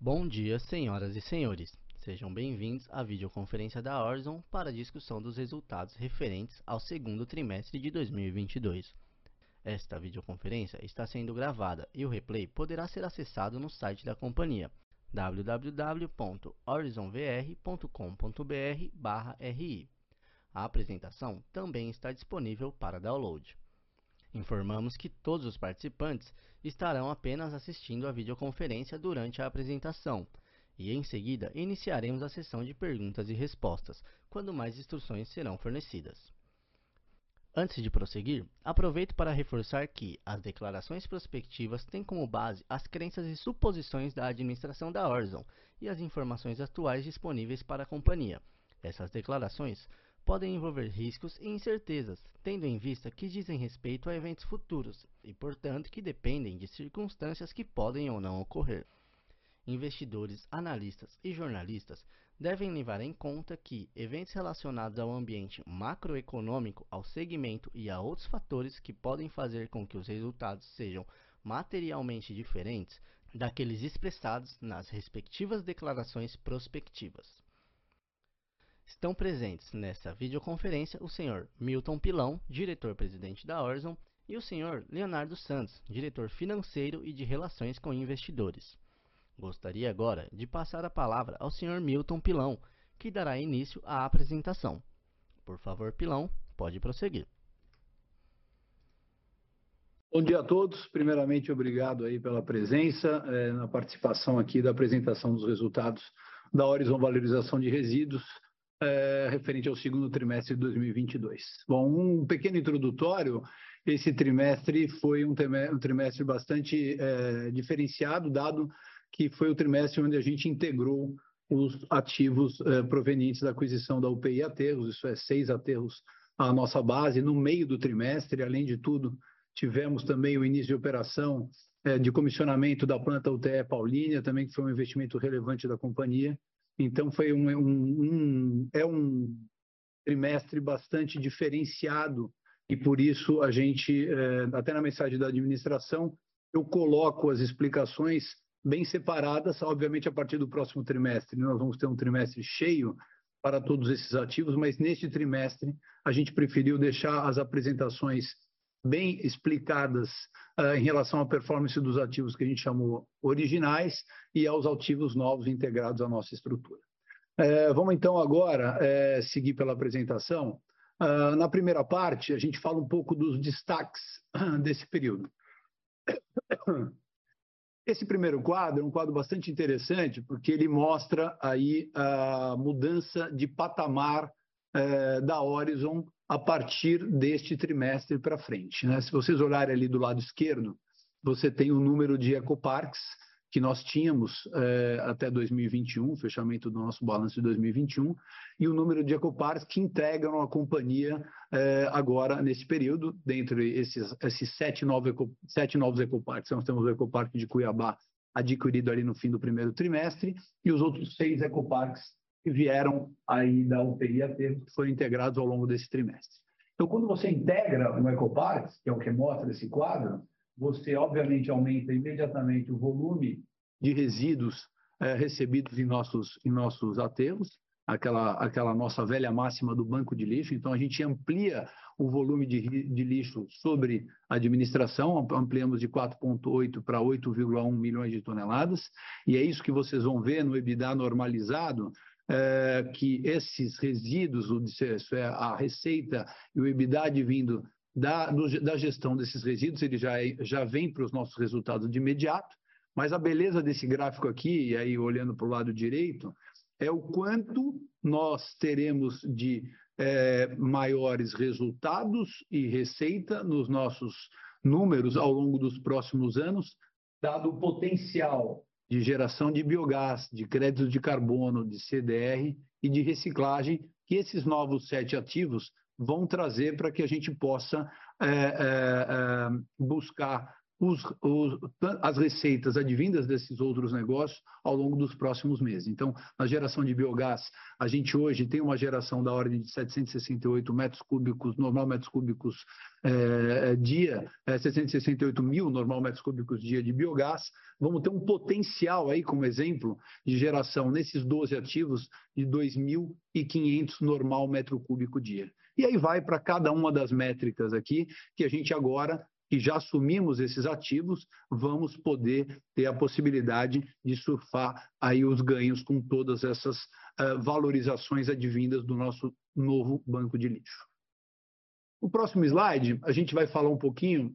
Bom dia, senhoras e senhores. Sejam bem-vindos à videoconferência da Horizon para a discussão dos resultados referentes ao segundo trimestre de 2022. Esta videoconferência está sendo gravada e o replay poderá ser acessado no site da companhia www.horizonvr.com.br/ri. A apresentação também está disponível para download. Informamos que todos os participantes estarão apenas assistindo a videoconferência durante a apresentação e, em seguida, iniciaremos a sessão de perguntas e respostas, quando mais instruções serão fornecidas. Antes de prosseguir, aproveito para reforçar que as declarações prospectivas têm como base as crenças e suposições da administração da Horizon e as informações atuais disponíveis para a companhia. Essas declarações podem envolver riscos e incertezas, tendo em vista que dizem respeito a eventos futuros e, portanto, que dependem de circunstâncias que podem ou não ocorrer. Investidores, analistas e jornalistas devem levar em conta que eventos relacionados ao ambiente macroeconômico, ao segmento e a outros fatores que podem fazer com que os resultados sejam materialmente diferentes daqueles expressados nas respectivas declarações prospectivas. Estão presentes nesta videoconferência o Sr. Milton Pilão, diretor-presidente da Horizon, e o Sr. Leonardo Santos, diretor financeiro e de relações com investidores. Gostaria agora de passar a palavra ao Sr. Milton Pilão, que dará início à apresentação. Por favor, Pilão, pode prosseguir. Bom dia a todos. Primeiramente, obrigado aí pela presença é, na participação aqui da apresentação dos resultados da Horizon Valorização de Resíduos é, referente ao segundo trimestre de 2022. Bom, um pequeno introdutório. Esse trimestre foi um, trimestre bastante é, diferenciado, dado que foi o trimestre onde a gente integrou os ativos é, provenientes da aquisição da UPI Aterros, isso é, seis aterros à nossa base, no meio do trimestre. Além de tudo, tivemos também o início de operação é, de comissionamento da planta UTE Paulínia, também que foi um investimento relevante da companhia. Então foi um, um, um, é um trimestre bastante diferenciado e por isso a gente, é, até na mensagem da administração, eu coloco as explicações bem separadas, obviamente a partir do próximo trimestre nós vamos ter um trimestre cheio para todos esses ativos, mas neste trimestre a gente preferiu deixar as apresentações bem explicadas uh, em relação à performance dos ativos que a gente chamou originais e aos ativos novos integrados à nossa estrutura. Uh, vamos então agora uh, seguir pela apresentação. Ah, na primeira parte, a gente fala um pouco dos destaques desse período. Esse primeiro quadro é um quadro bastante interessante, porque ele mostra aí a mudança de patamar eh, da Horizon a partir deste trimestre para frente. Né? Se vocês olharem ali do lado esquerdo, você tem o número de ecoparques que nós tínhamos eh, até 2021, fechamento do nosso balanço de 2021, e o número de ecoparques que integram a companhia eh, agora nesse período, dentre esses, esses sete, novos eco, sete novos ecoparques. Nós temos o ecoparque de Cuiabá adquirido ali no fim do primeiro trimestre, e os outros seis ecoparques que vieram aí da UTI a termo, que foram integrados ao longo desse trimestre. Então, quando você integra um Ecoparks, que é o que mostra esse quadro, você obviamente aumenta imediatamente o volume de resíduos é, recebidos em nossos, em nossos aterros, aquela, aquela nossa velha máxima do banco de lixo. Então, a gente amplia o volume de, de lixo sobre administração, ampliamos de 4,8 para 8,1 milhões de toneladas, e é isso que vocês vão ver no EBITDA normalizado, é, que esses resíduos, é a receita e o EBITDA vindo da, do, da gestão desses resíduos, ele já, é, já vem para os nossos resultados de imediato, mas a beleza desse gráfico aqui, e aí olhando para o lado direito, é o quanto nós teremos de é, maiores resultados e receita nos nossos números ao longo dos próximos anos, dado o potencial de geração de biogás, de créditos de carbono, de CDR e de reciclagem, que esses novos sete ativos vão trazer para que a gente possa é, é, buscar os, os, as receitas advindas desses outros negócios ao longo dos próximos meses. Então, na geração de biogás, a gente hoje tem uma geração da ordem de 768 metros cúbicos, normal metros cúbicos é, dia, é, 768 mil normal metros cúbicos dia de biogás. Vamos ter um potencial aí, como exemplo, de geração nesses 12 ativos de 2.500 normal metro cúbico dia. E aí vai para cada uma das métricas aqui, que a gente agora que já assumimos esses ativos, vamos poder ter a possibilidade de surfar aí os ganhos com todas essas uh, valorizações advindas do nosso novo banco de lixo. O próximo slide, a gente vai falar um pouquinho,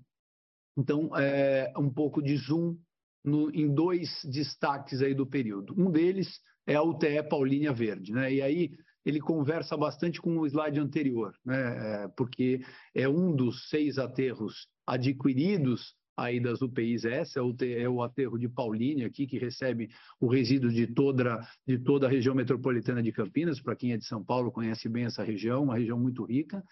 então, é, um pouco de zoom no, em dois destaques aí do período. Um deles é a UTE Paulínia Verde, né? E aí ele conversa bastante com o slide anterior, né? É, porque é um dos seis aterros adquiridos aí das UPIs essa, é o aterro de Paulínia aqui, que recebe o resíduo de toda, de toda a região metropolitana de Campinas, para quem é de São Paulo conhece bem essa região, uma região muito rica,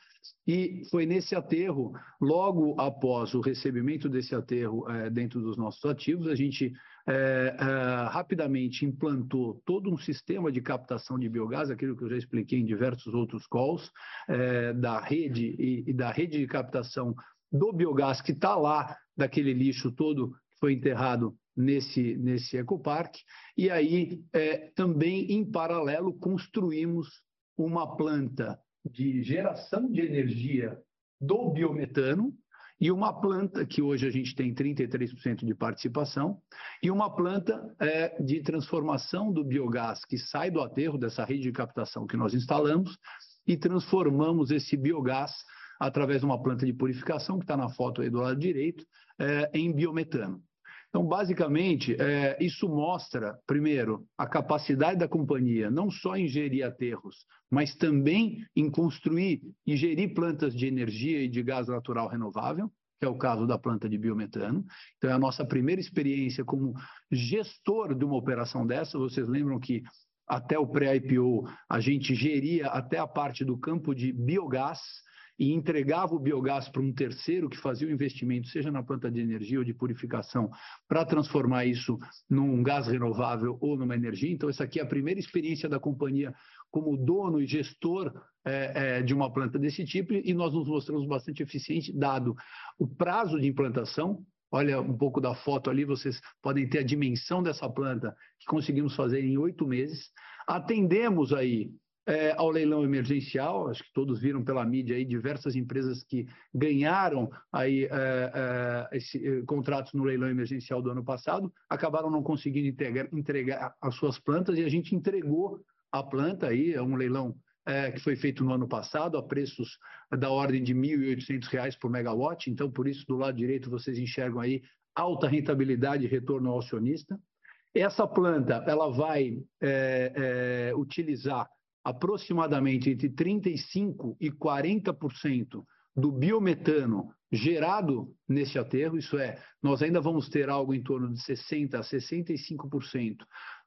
e foi nesse aterro, logo após o recebimento desse aterro é, dentro dos nossos ativos, a gente é, é, rapidamente implantou todo um sistema de captação de biogás, aquilo que eu já expliquei em diversos outros calls, é, da rede e, e, da rede de captação do biogás que está lá, daquele lixo todo que foi enterrado nesse, nesse ecoparque. E aí, é, também em paralelo, construímos uma planta de geração de energia do biometano, e uma planta, que hoje a gente tem 33% de participação, e uma planta é, de transformação do biogás que sai do aterro, dessa rede de captação que nós instalamos, e transformamos esse biogás através de uma planta de purificação, que está na foto aí do lado direito, é, em biometano. Então, basicamente, é, isso mostra, primeiro, a capacidade da companhia não só em gerir aterros, mas também em construir e gerir plantas de energia e de gás natural renovável, que é o caso da planta de biometano. Então, é a nossa primeira experiência como gestor de uma operação dessa. Vocês lembram que até o pré-IPO a gente geria até a parte do campo de biogás, e entregava o biogás para um terceiro que fazia o investimento, seja na planta de energia ou de purificação, para transformar isso num gás renovável ou numa energia. Então, essa aqui é a primeira experiência da companhia como dono e gestor é, é, de uma planta desse tipo, e nós nos mostramos bastante eficiente, dado o prazo de implantação. Olha um pouco da foto ali, vocês podem ter a dimensão dessa planta que conseguimos fazer em oito meses. Atendemos aí é, ao leilão emergencial, acho que todos viram pela mídia aí diversas empresas que ganharam aí é, é, esse, é, contratos no leilão emergencial do ano passado, acabaram não conseguindo entregar, entregar as suas plantas e a gente entregou a planta aí, é um leilão é, que foi feito no ano passado a preços da ordem de R$ 1.800 por megawatt, então por isso do lado direito vocês enxergam aí alta rentabilidade e retorno ao acionista. Essa planta ela vai é, utilizar aproximadamente entre 35% e 40% do biometano gerado nesse aterro, isso é, nós ainda vamos ter algo em torno de 60% a 65%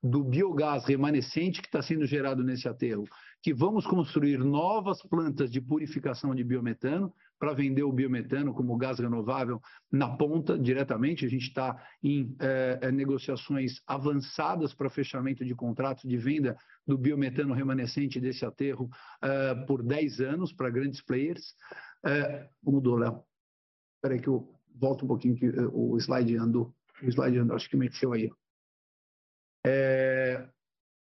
do biogás remanescente que está sendo gerado nesse aterro, que vamos construir novas plantas de purificação de biometano para vender o biometano como gás renovável na ponta diretamente. A gente está em é, negociações avançadas para fechamento de contratos de venda do biometano remanescente desse aterro é, por 10 anos para grandes players. É, mudou, Léo. Espera aí que eu volto um pouquinho que o slide andou. O slide andou, acho que mexeu aí. É,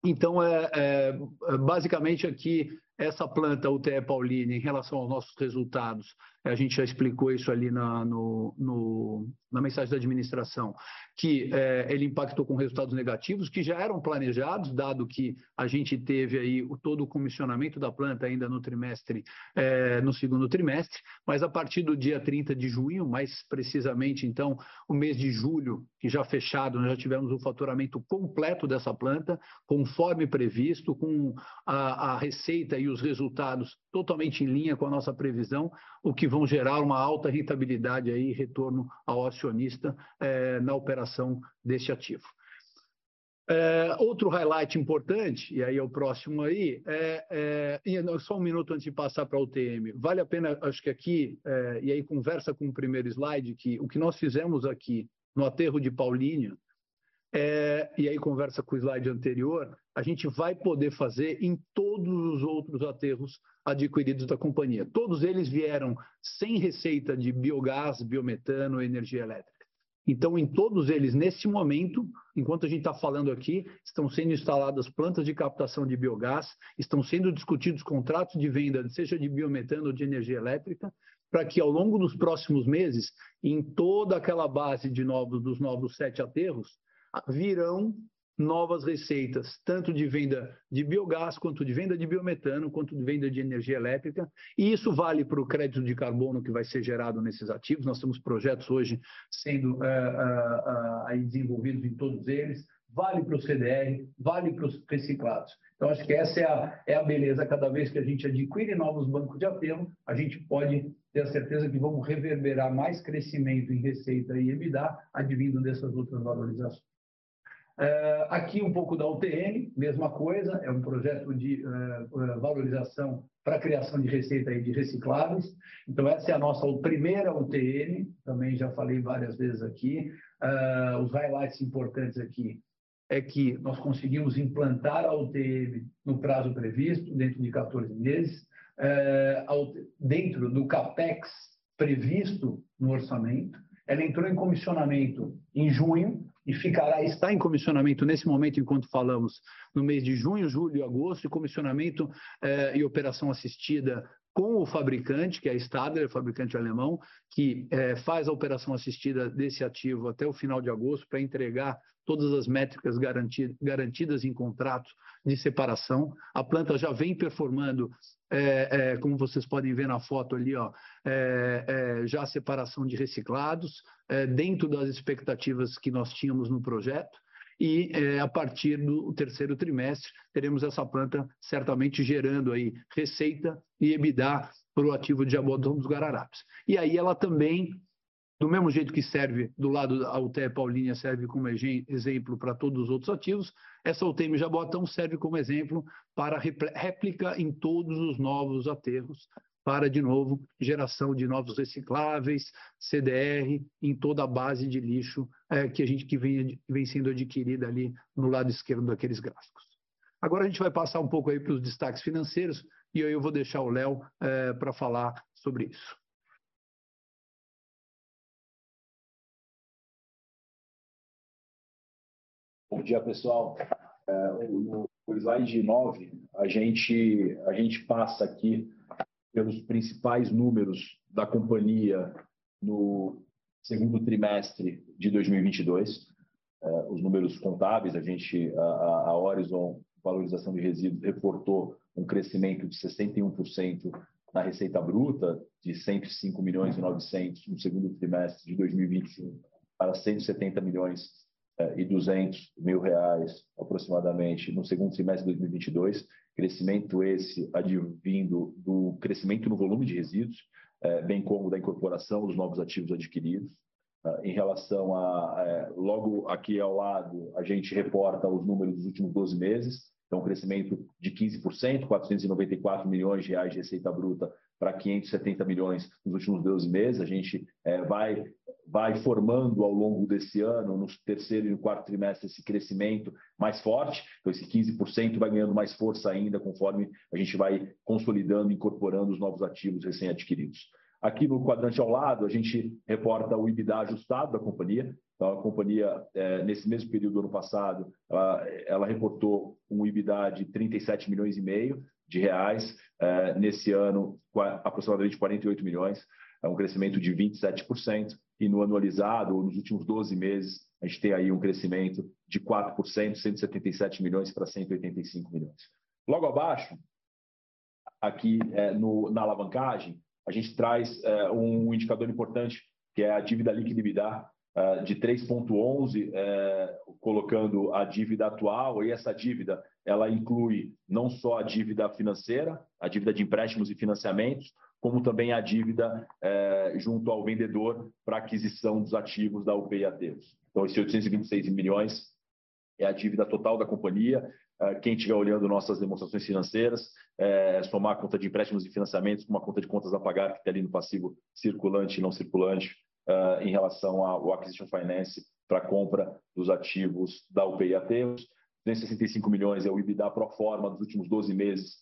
então, é, é, basicamente aqui essa planta UTE Paulina, em relação aos nossos resultados, a gente já explicou isso ali na, no, no, na mensagem da administração, que é, ele impactou com resultados negativos, que já eram planejados, dado que a gente teve aí o, todo o comissionamento da planta ainda no trimestre, é, no segundo trimestre, mas a partir do dia 30 de junho, mais precisamente, então, o mês de julho, que já fechado, nós já tivemos o faturamento completo dessa planta, conforme previsto, com a, a receita e os resultados totalmente em linha com a nossa previsão, o que vão gerar uma alta rentabilidade aí e retorno ao acionista é, na operação deste ativo. É, outro highlight importante, e aí é o próximo aí, é, é, só um minuto antes de passar para a UTM. Vale a pena, acho que aqui, é, e aí conversa com o primeiro slide, que o que nós fizemos aqui no aterro de Paulínia, é, e aí conversa com o slide anterior, a gente vai poder fazer em todos os outros aterros adquiridos da companhia. Todos eles vieram sem receita de biogás, biometano, energia elétrica. Então, em todos eles, nesse momento, enquanto a gente está falando aqui, estão sendo instaladas plantas de captação de biogás, estão sendo discutidos contratos de venda, seja de biometano ou de energia elétrica, para que ao longo dos próximos meses, em toda aquela base de novos, dos novos sete aterros, virão novas receitas, tanto de venda de biogás, quanto de venda de biometano, quanto de venda de energia elétrica. E isso vale para o crédito de carbono que vai ser gerado nesses ativos. Nós temos projetos hoje sendo uh, uh, uh, desenvolvidos em todos eles. Vale para o CDR, vale para os reciclados. Então, acho que essa é a, é a beleza. Cada vez que a gente adquire novos bancos de aterro, a gente pode ter a certeza que vamos reverberar mais crescimento em receita e EBITDA advindo dessas outras valorizações. Uh, aqui um pouco da UTN, mesma coisa, é um projeto de uh, valorização para criação de receita de recicláveis. Então, essa é a nossa primeira UTN, também já falei várias vezes aqui. Os highlights importantes aqui é que nós conseguimos implantar a UTN no prazo previsto, dentro de 14 meses, dentro do CAPEX previsto no orçamento. Ela entrou em comissionamento em junho, e ficará, está em comissionamento nesse momento, enquanto falamos, no mês de junho, julho e agosto, e comissionamento eh, e operação assistida com o fabricante, que é a Stadler, fabricante alemão, que eh, faz a operação assistida desse ativo até o final de agosto para entregar todas as métricas garantidas, garantidas em contrato de separação. A planta já vem performando, é, é, como vocês podem ver na foto ali, ó, é, já a separação de reciclados, dentro das expectativas que nós tínhamos no projeto. E a partir do terceiro trimestre teremos essa planta certamente gerando aí receita e EBITDA para o ativo de Jabotão dos Guararapes. E aí ela também do mesmo jeito que serve do lado da UTE Paulínia, serve como exemplo para todos os outros ativos, essa UTM Jabotão serve como exemplo para réplica em todos os novos aterros, para, de novo, geração de novos recicláveis, CDR, em toda a base de lixo é, que a gente que vem, vem sendo adquirida ali no lado esquerdo daqueles gráficos. Agora a gente vai passar um pouco aí para os destaques financeiros e aí eu vou deixar o Léo é, para falar sobre isso. Bom dia, pessoal. É, no, slide 9, a gente, a gente passa aqui pelos principais números da companhia no segundo trimestre de 2022. É, os números contábeis, a gente, a, a Horizon Valorização de Resíduos reportou um crescimento de 61% na receita bruta, de 105 milhões e 900 no segundo trimestre de 2021 para 170 milhões é, e 200 mil reais aproximadamente no segundo semestre de 2022, crescimento esse advindo do crescimento no volume de resíduos, é, bem como da incorporação dos novos ativos adquiridos. É, em relação a, logo aqui ao lado, a gente reporta os números dos últimos 12 meses, então um crescimento de 15%, 494 milhões de reais de receita bruta para 570 milhões nos últimos 12 meses. A gente é, vai vai formando ao longo desse ano, no terceiro e no quarto trimestre, esse crescimento mais forte. Então, esse 15% vai ganhando mais força ainda conforme a gente vai consolidando, incorporando os novos ativos recém-adquiridos. Aqui no quadrante ao lado, a gente reporta o EBITDA ajustado da companhia. Então, a companhia, é, nesse mesmo período do ano passado, ela, ela, reportou um EBITDA de 37 milhões e meio de reais. É, nesse ano, aproximadamente 48 milhões. É um crescimento de 27% e no anualizado, nos últimos 12 meses, a gente tem aí um crescimento de 4%, 177 milhões para 185 milhões. Logo abaixo, aqui é, no, na alavancagem, a gente traz é, um indicador importante, que é a dívida líquida de 3,11, é, colocando a dívida atual, e essa dívida ela inclui não só a dívida financeira, a dívida de empréstimos e financiamentos, como também a dívida é, junto ao vendedor para aquisição dos ativos da UPI Ateus. Então, esses 826 milhões é a dívida total da companhia. Uh, quem estiver olhando nossas demonstrações financeiras, é, somar a conta de empréstimos e financiamentos com uma conta de contas a pagar que está ali no passivo circulante e não circulante uh, em relação ao Acquisition Finance para compra dos ativos da UPI Ateus. 265 milhões é o EBITDA pro forma dos últimos 12 meses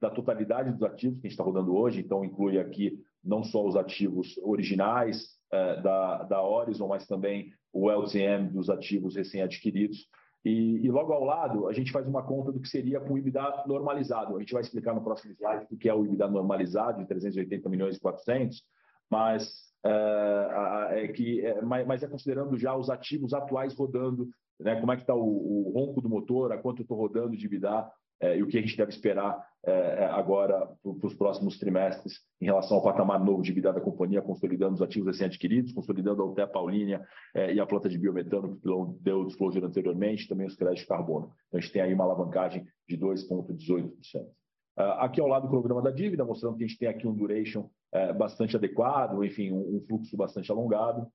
da totalidade dos ativos que a gente está rodando hoje, então inclui aqui não só os ativos originais eh, da, da Horizon, mas também o LTM dos ativos recém-adquiridos. E, e, logo ao lado, a gente faz uma conta do que seria com o IBDA normalizado. A gente vai explicar no próximo slide o que é o IBDA normalizado de 380 milhões e 400, mas é, é que, é, mas é considerando já os ativos atuais rodando, né, como é que está o, o, ronco do motor, a quanto eu estou rodando de IBDA é, e o que a gente deve esperar é, agora para os próximos trimestres em relação ao patamar novo de vida da companhia, consolidando os ativos recém-adquiridos, consolidando a UTE Paulínia é, e a planta de biometano, que o deu disclosure anteriormente, também os créditos de carbono. Então, a gente tem aí uma alavancagem de 2,18%. Ah, aqui ao lado o cronograma da dívida, mostrando que a gente tem aqui um duration é, bastante adequado, enfim, um, fluxo bastante alongado.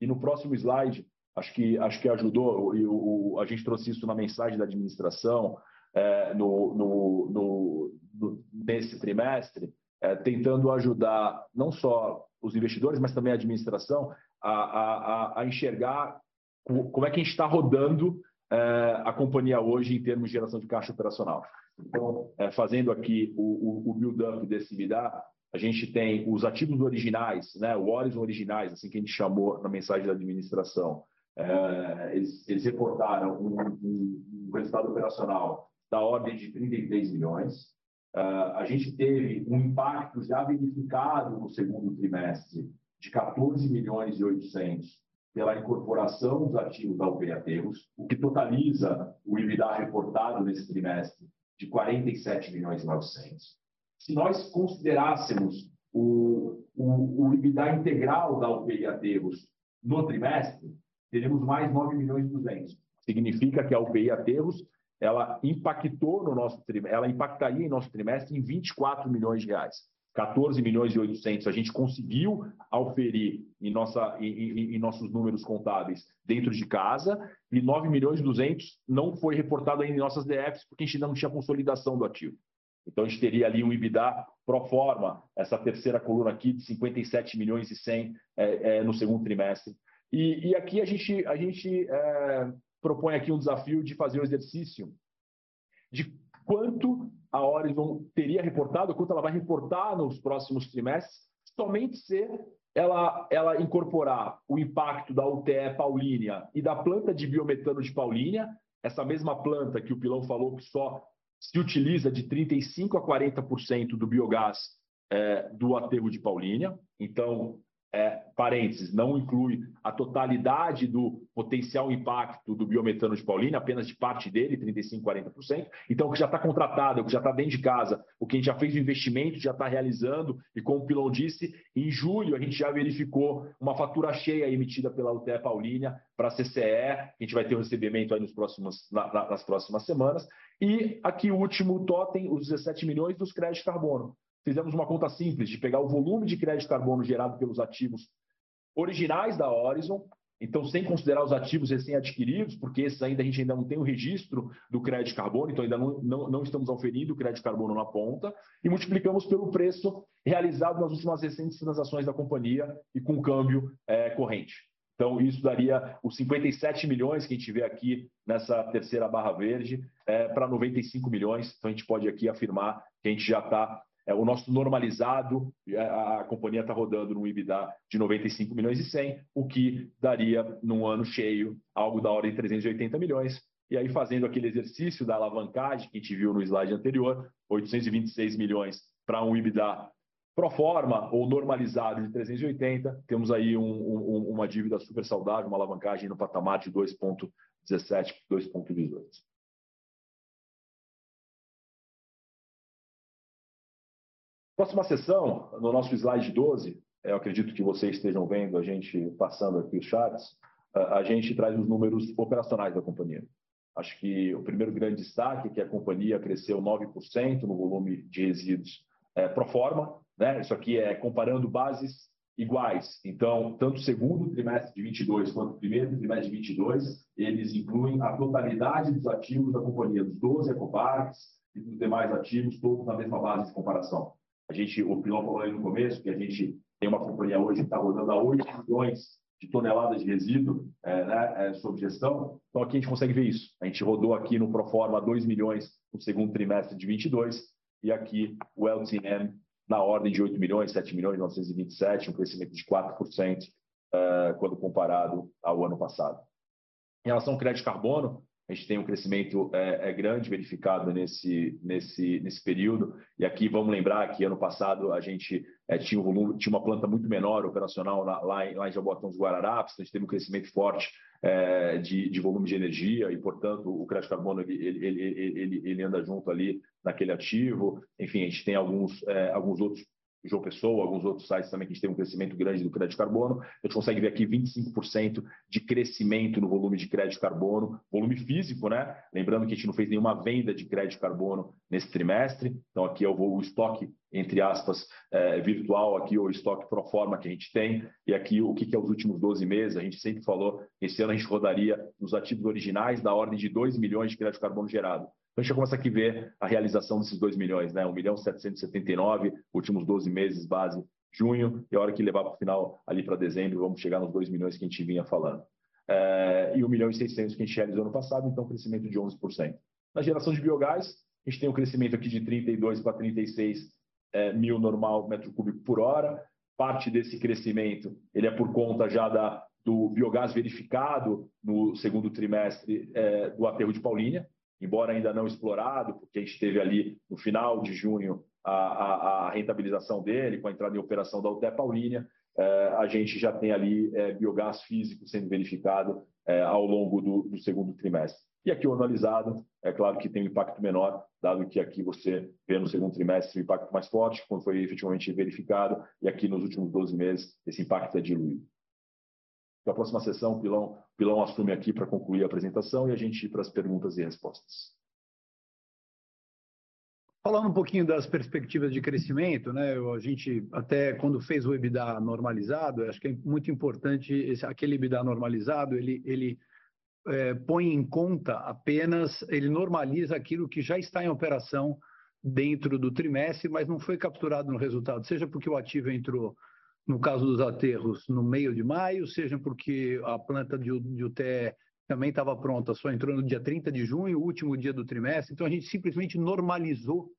E no próximo slide, acho que, acho que ajudou, e o, a gente trouxe isso na mensagem da administração, é, no, no, no, no, nesse trimestre, é, tentando ajudar não só os investidores, mas também a administração a, a, a enxergar como é que a gente está rodando é, a companhia hoje em termos de geração de caixa operacional. Então, é, fazendo aqui o, o, o build-up desse EBITDA, a gente tem os ativos originais, né, o Horizon originais, assim que a gente chamou na mensagem da administração, é, eles, eles, reportaram um, um, um resultado operacional da ordem de 33 milhões. Uh, a gente teve um impacto já verificado no segundo trimestre de 14 milhões e 800 pela incorporação dos ativos da Aterros, o que totaliza o EBITDA reportado nesse trimestre de 47 milhões e 900. Se nós considerássemos o, o, o EBITDA integral da UPI Aterros no trimestre, teríamos mais 9 milhões e 200. Significa que a UPI Aterros ela impactou no nosso ela impactaria em nosso trimestre em 24 milhões de reais. 14 milhões e 800 a gente conseguiu auferir em, nossa, em, em, nossos números contábeis dentro de casa e 9 milhões e 200 não foi reportado ainda em nossas DFs porque a gente ainda não tinha consolidação do ativo. Então a gente teria ali um EBITDA pro forma, essa terceira coluna aqui de 57 milhões e 100 é, é, no segundo trimestre. E, e, aqui a gente, a gente é, propõe aqui um desafio de fazer o exercício de quanto a Horizon teria reportado, quanto ela vai reportar nos próximos trimestres, somente se ela, ela incorporar o impacto da UTE Paulínia e da planta de biometano de Paulínia, essa mesma planta que o Pilão falou que só se utiliza de 35% a 40% do biogás é, do aterro de Paulínia. Então, é, parênteses, não inclui a totalidade do potencial impacto do biometano de Paulínia, apenas de parte dele, 35%, 40%. Então, o que já está contratado, o que já está dentro de casa, o que a gente já fez o investimento, já está realizando, e como o Pilon disse, em julho a gente já verificou uma fatura cheia emitida pela UTE Paulínia para a CCE, a gente vai ter um recebimento aí nos próximos, na, nas próximas semanas. E aqui o último totem, os 17 milhões dos créditos carbono fizemos uma conta simples de pegar o volume de crédito carbono gerado pelos ativos originais da Horizon, então sem considerar os ativos recém-adquiridos, porque esses ainda a gente ainda não tem o registro do crédito de carbono, então ainda não, não, não estamos oferindo o crédito de carbono na ponta, e multiplicamos pelo preço realizado nas últimas recentes transações da companhia e com câmbio é, corrente. Então, isso daria os 57 milhões que a gente vê aqui nessa terceira barra verde é, para 95 milhões. Então, a gente pode aqui afirmar que a gente já está é, o nosso normalizado, é, a, a companhia está rodando no EBITDA de 95 milhões e 100, o que daria, num ano cheio, algo da ordem de 380 milhões. E aí, fazendo aquele exercício da alavancagem que a gente viu no slide anterior, 826 milhões para um EBITDA pro forma ou normalizado de 380, temos aí um, um, uma dívida super saudável, uma alavancagem no patamar de 2,17, 2,18. Próxima sessão, no nosso slide 12, eu acredito que vocês estejam vendo a gente passando aqui os charts, a gente traz os números operacionais da companhia. Acho que o primeiro grande destaque é que a companhia cresceu 9% no volume de resíduos é, pro forma. Né? Isso aqui é comparando bases iguais. Então, tanto o segundo trimestre de 22 quanto o primeiro trimestre de 22, eles incluem a totalidade dos ativos da companhia, dos 12 ecoparques e dos demais ativos, todos na mesma base de comparação. A gente, o Pilão falou aí no começo que a gente tem uma companhia hoje que está rodando a 8 milhões de toneladas de resíduo é, né, é, sob gestão. Então, aqui a gente consegue ver isso. A gente rodou aqui no Proforma 2 milhões no segundo trimestre de 22 e aqui o LTM na ordem de 8 milhões, 7 milhões 927, um crescimento de 4% uh, quando comparado ao ano passado. Em relação ao crédito carbono, a gente tem um crescimento é, é, grande verificado nesse, nesse, nesse período. E aqui vamos lembrar que ano passado a gente é, tinha, um volume, tinha uma planta muito menor operacional lá, lá, em, lá em Jabotão dos Guararapes, então a gente teve um crescimento forte é, de, de, volume de energia e, portanto, o crédito carbono ele, ele, ele, ele, anda junto ali naquele ativo. Enfim, a gente tem alguns, é, alguns outros João Pessoa, alguns outros sites também que a gente tem um crescimento grande do crédito carbono. A gente consegue ver aqui 25% de crescimento no volume de crédito carbono, volume físico, né? Lembrando que a gente não fez nenhuma venda de crédito carbono nesse trimestre. Então, aqui é o, estoque, entre aspas, é, virtual, aqui o estoque pro forma que a gente tem. E aqui o que, que é os últimos 12 meses. A gente sempre falou, esse ano a gente rodaria nos ativos originais da ordem de 2 milhões de crédito carbono gerado. Então, a gente começa aqui a ver a realização desses 2 milhões, né? 1 milhão 779, últimos 12 meses, base junho, e a hora que levar para o final, ali para dezembro, vamos chegar nos 2 milhões que a gente vinha falando. É, e 1 milhão e 600 que a gente realizou no passado, então crescimento de 11%. Na geração de biogás, a gente tem um crescimento aqui de 32 para 36 é, mil normal metro cúbico por hora. Parte desse crescimento ele é por conta já da, do biogás verificado no segundo trimestre é, do aterro de Paulínia, embora ainda não explorado, porque a gente teve ali no final de junho a, a, a rentabilização dele, com a entrada em operação da UTE Paulínia, é, a gente já tem ali é, biogás físico sendo verificado é, ao longo do, do, segundo trimestre. E aqui o analisado, é claro que tem um impacto menor, dado que aqui você vê no segundo trimestre o impacto mais forte, quando foi efetivamente verificado, e aqui nos últimos 12 meses esse impacto é diluído. Na próxima sessão, o Pilão, Pilão assume aqui para concluir a apresentação e a gente ir para as perguntas e respostas. Falando um pouquinho das perspectivas de crescimento, né? A gente até quando fez o EBITDA normalizado, acho que é muito importante esse, aquele EBITDA normalizado, ele, ele é, põe em conta apenas, ele normaliza aquilo que já está em operação dentro do trimestre, mas não foi capturado no resultado, seja porque o ativo entrou no caso dos aterros, no meio de maio, seja porque a planta de, de UTE também estava pronta, só entrou no dia 30 de junho, último dia do trimestre. Então, a gente simplesmente normalizou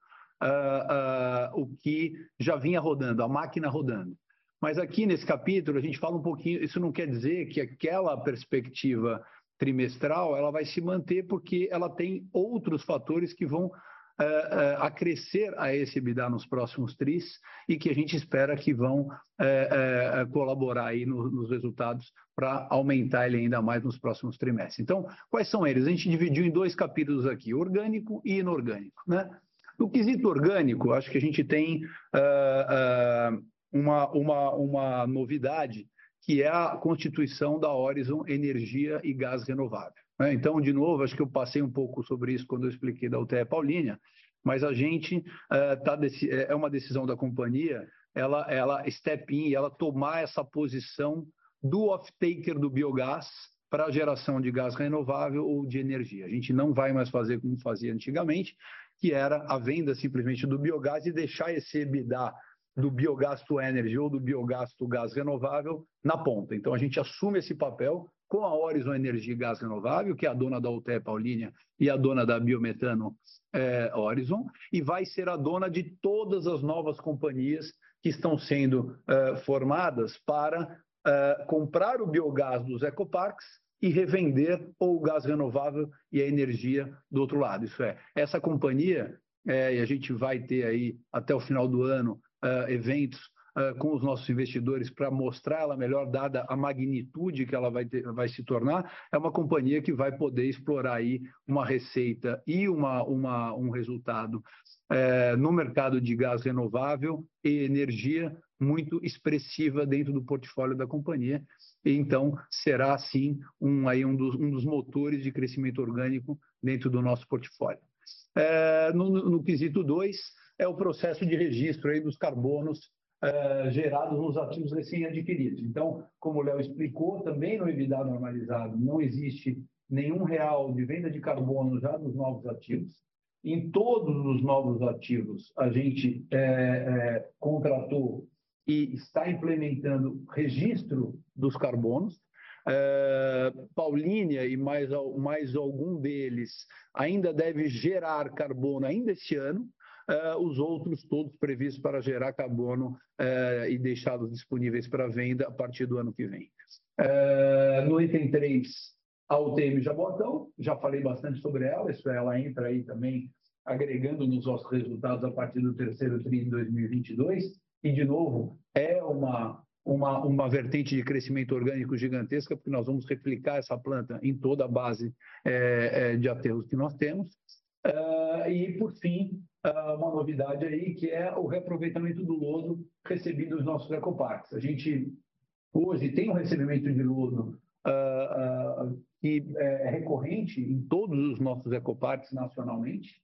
uh, uh, o que já vinha rodando, a máquina rodando. Mas aqui nesse capítulo, a gente fala um pouquinho, isso não quer dizer que aquela perspectiva trimestral ela vai se manter, porque ela tem outros fatores que vão uh, uh, a crescer a esse EBITDA nos próximos tris e que a gente espera que vão uh, colaborar aí no, nos resultados para aumentar ele ainda mais nos próximos trimestres. Então, quais são eles? A gente dividiu em dois capítulos aqui, orgânico e inorgânico. Né? No quesito orgânico, acho que a gente tem uma, uma, uma novidade que é a constituição da Horizon Energia e Gás Renovável. Né? Então, de novo, acho que eu passei um pouco sobre isso quando eu expliquei da UTE Paulínia, mas a gente uh, tá é uma decisão da companhia, ela, ela step in, ela tomar essa posição do off-taker do biogás para a geração de gás renovável ou de energia. A gente não vai mais fazer como fazia antigamente, que era a venda simplesmente do biogás e deixar esse EBITDA do biogás to energy ou do biogás to gás renovável na ponta. Então a gente assume esse papel com a Horizon Energia e Gás Renovável, que é a dona da UTE Paulínia e a dona da Biometano é, Horizon, e vai ser a dona de todas as novas companhias que estão sendo é, formadas para é, comprar o biogás dos ecoparques e revender o gás renovável e a energia do outro lado. Isso é, essa companhia, é, e a gente vai ter aí até o final do ano eventos com os nossos investidores para mostrar ela melhor, dada a magnitude que ela vai, ter, vai se tornar, é uma companhia que vai poder explorar aí uma receita e uma, uma, um resultado uh, no mercado de gás renovável e energia muito expressiva dentro do portfólio da companhia. Então, será, sim, um, aí, um, dos, um dos motores de crescimento orgânico dentro do nosso portfólio. É, no, no, quesito 2, é o processo de registro aí dos carbonos uh, gerados nos ativos recém-adquiridos. Então, como o Léo explicou, também no EBITDA normalizado não existe nenhum real de venda de carbono já nos novos ativos. Em todos os novos ativos, a gente é, é, contratou e está implementando registro dos carbonos. É, Paulínia e mais, mais algum deles ainda deve gerar carbono ainda este ano, os outros todos previstos para gerar carbono uh, e deixá-los disponíveis para venda a partir do ano que vem. Uh, no item 3, a UTM Jabotão, já falei bastante sobre ela, isso ela entra aí também agregando nos nossos resultados a partir do terceiro TRI de 2022, e de novo, é uma uma, uma vertente de crescimento orgânico gigantesca, porque nós vamos replicar essa planta em toda a base é, é, de aterros que nós temos. Uh, e, por fim, uma novidade aí, que é o reaproveitamento do lodo recebido nos nossos ecoparques. A gente, hoje, tem um recebimento de lodo uh, que é recorrente em todos os nossos ecoparques nacionalmente,